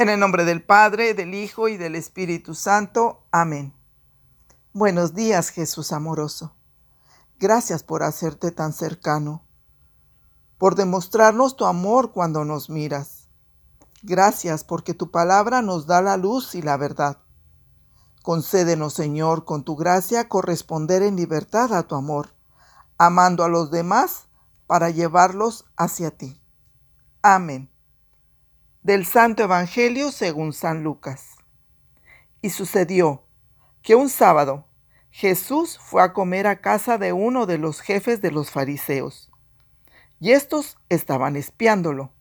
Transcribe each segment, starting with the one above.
En el nombre del Padre, del Hijo y del Espíritu Santo. Amén. Buenos días, Jesús amoroso. Gracias por hacerte tan cercano, por demostrarnos tu amor cuando nos miras. Gracias porque tu palabra nos da la luz y la verdad. Concédenos, Señor, con tu gracia corresponder en libertad a tu amor, amando a los demás para llevarlos hacia ti. Amén del Santo Evangelio según San Lucas. Y sucedió que un sábado Jesús fue a comer a casa de uno de los jefes de los fariseos, y estos estaban espiándolo.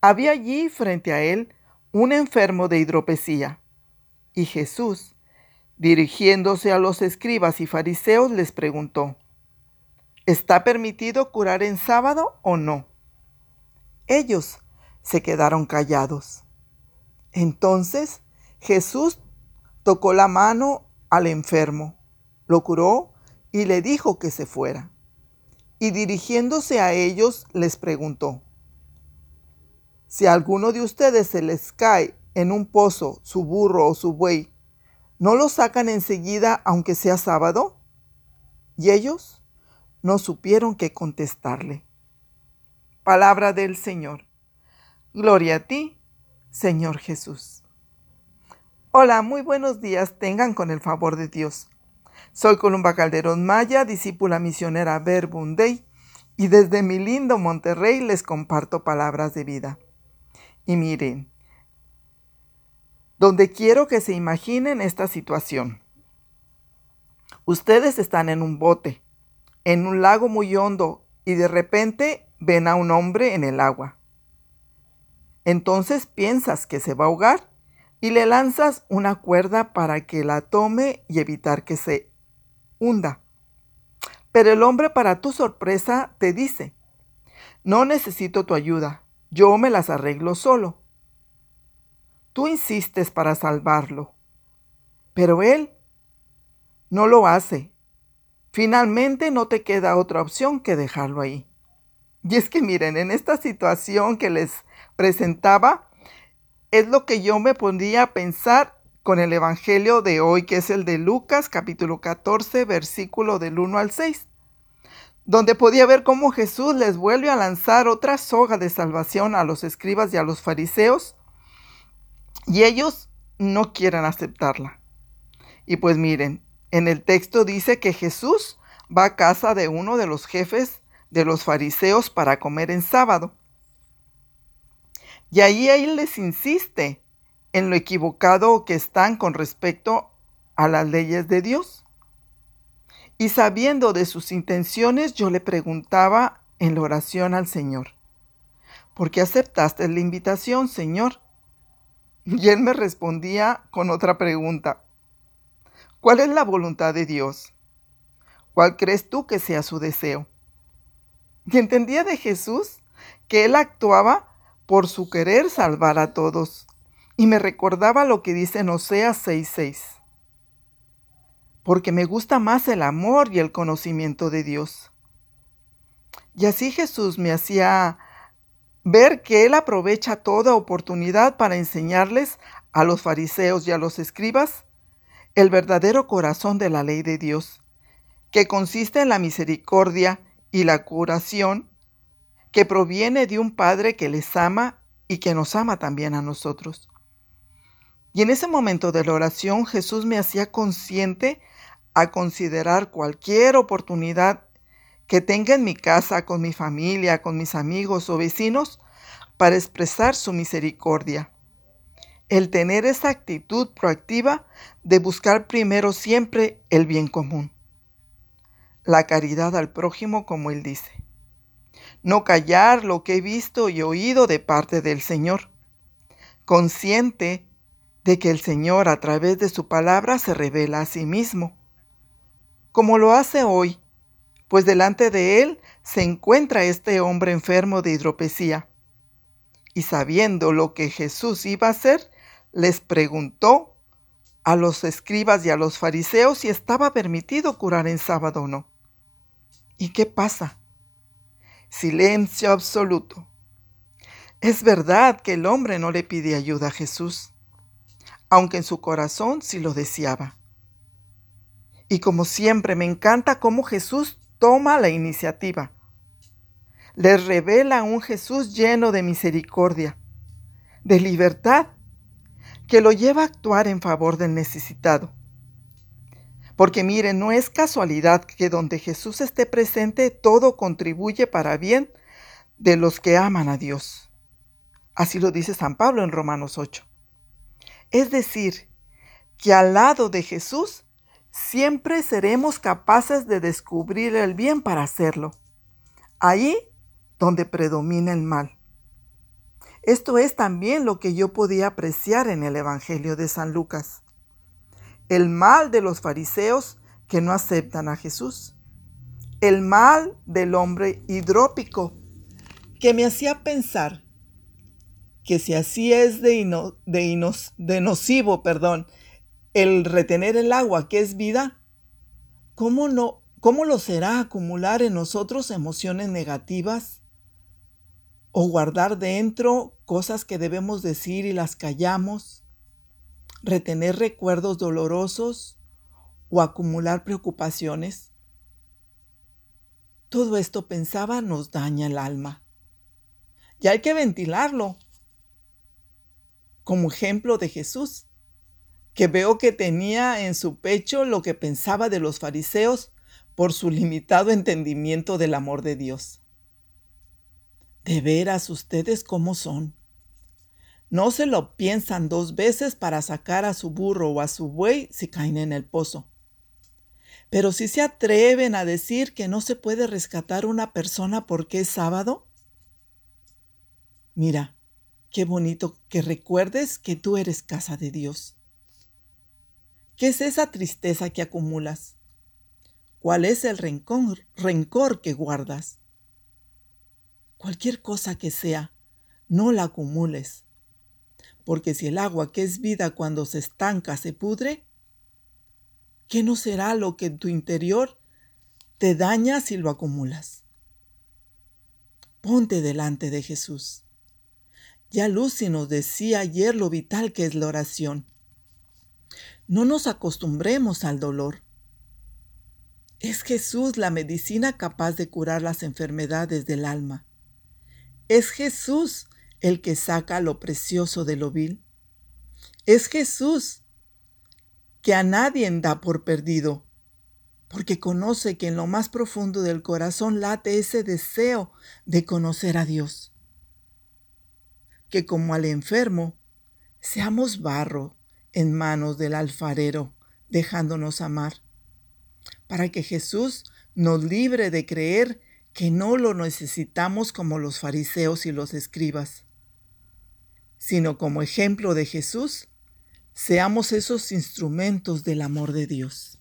Había allí frente a él un enfermo de hidropesía, y Jesús, dirigiéndose a los escribas y fariseos, les preguntó, ¿Está permitido curar en sábado o no? Ellos se quedaron callados. Entonces Jesús tocó la mano al enfermo, lo curó y le dijo que se fuera. Y dirigiéndose a ellos les preguntó, si a alguno de ustedes se les cae en un pozo su burro o su buey, ¿no lo sacan enseguida aunque sea sábado? Y ellos no supieron qué contestarle. Palabra del Señor. Gloria a ti, Señor Jesús. Hola, muy buenos días tengan con el favor de Dios. Soy Columba Calderón Maya, discípula misionera Verbum Dei, y desde mi lindo Monterrey les comparto palabras de vida. Y miren, donde quiero que se imaginen esta situación. Ustedes están en un bote, en un lago muy hondo, y de repente ven a un hombre en el agua. Entonces piensas que se va a ahogar y le lanzas una cuerda para que la tome y evitar que se hunda. Pero el hombre para tu sorpresa te dice, no necesito tu ayuda, yo me las arreglo solo. Tú insistes para salvarlo, pero él no lo hace. Finalmente no te queda otra opción que dejarlo ahí. Y es que miren, en esta situación que les presentaba, es lo que yo me pondría a pensar con el Evangelio de hoy, que es el de Lucas capítulo 14, versículo del 1 al 6, donde podía ver cómo Jesús les vuelve a lanzar otra soga de salvación a los escribas y a los fariseos, y ellos no quieren aceptarla. Y pues miren, en el texto dice que Jesús va a casa de uno de los jefes de los fariseos para comer en sábado. Y ahí él les insiste en lo equivocado que están con respecto a las leyes de Dios. Y sabiendo de sus intenciones, yo le preguntaba en la oración al Señor, ¿por qué aceptaste la invitación, Señor? Y él me respondía con otra pregunta, ¿cuál es la voluntad de Dios? ¿Cuál crees tú que sea su deseo? Y entendía de Jesús que él actuaba por su querer salvar a todos. Y me recordaba lo que dice en Oseas 6:6. Porque me gusta más el amor y el conocimiento de Dios. Y así Jesús me hacía ver que Él aprovecha toda oportunidad para enseñarles a los fariseos y a los escribas el verdadero corazón de la ley de Dios, que consiste en la misericordia y la curación que proviene de un Padre que les ama y que nos ama también a nosotros. Y en ese momento de la oración Jesús me hacía consciente a considerar cualquier oportunidad que tenga en mi casa, con mi familia, con mis amigos o vecinos, para expresar su misericordia. El tener esa actitud proactiva de buscar primero siempre el bien común. La caridad al prójimo, como él dice no callar lo que he visto y oído de parte del Señor, consciente de que el Señor a través de su palabra se revela a sí mismo, como lo hace hoy, pues delante de él se encuentra este hombre enfermo de hidropesía. Y sabiendo lo que Jesús iba a hacer, les preguntó a los escribas y a los fariseos si estaba permitido curar en sábado o no. ¿Y qué pasa? Silencio absoluto. Es verdad que el hombre no le pide ayuda a Jesús, aunque en su corazón sí lo deseaba. Y como siempre me encanta cómo Jesús toma la iniciativa. Les revela un Jesús lleno de misericordia, de libertad, que lo lleva a actuar en favor del necesitado. Porque miren, no es casualidad que donde Jesús esté presente todo contribuye para bien de los que aman a Dios. Así lo dice San Pablo en Romanos 8. Es decir, que al lado de Jesús siempre seremos capaces de descubrir el bien para hacerlo. Ahí donde predomina el mal. Esto es también lo que yo podía apreciar en el Evangelio de San Lucas. El mal de los fariseos que no aceptan a Jesús. El mal del hombre hidrópico que me hacía pensar que si así es de, de, de nocivo, perdón, el retener el agua que es vida, ¿cómo, no, ¿cómo lo será acumular en nosotros emociones negativas? ¿O guardar dentro cosas que debemos decir y las callamos? ¿Retener recuerdos dolorosos? ¿O acumular preocupaciones? Todo esto pensaba nos daña el alma. Y hay que ventilarlo como ejemplo de Jesús que veo que tenía en su pecho lo que pensaba de los fariseos por su limitado entendimiento del amor de Dios. De veras ustedes cómo son. No se lo piensan dos veces para sacar a su burro o a su buey si caen en el pozo. Pero si se atreven a decir que no se puede rescatar una persona porque es sábado. Mira, qué bonito que recuerdes que tú eres casa de Dios ¿Qué es esa tristeza que acumulas? ¿Cuál es el rencor, rencor que guardas? Cualquier cosa que sea, no la acumules, porque si el agua que es vida cuando se estanca se pudre, ¿qué no será lo que en tu interior te daña si lo acumulas? Ponte delante de Jesús. Ya Lucy nos decía ayer lo vital que es la oración. No nos acostumbremos al dolor. Es Jesús la medicina capaz de curar las enfermedades del alma. Es Jesús el que saca lo precioso de lo vil. Es Jesús que a nadie da por perdido, porque conoce que en lo más profundo del corazón late ese deseo de conocer a Dios. Que como al enfermo, seamos barro en manos del alfarero, dejándonos amar, para que Jesús nos libre de creer que no lo necesitamos como los fariseos y los escribas, sino como ejemplo de Jesús, seamos esos instrumentos del amor de Dios.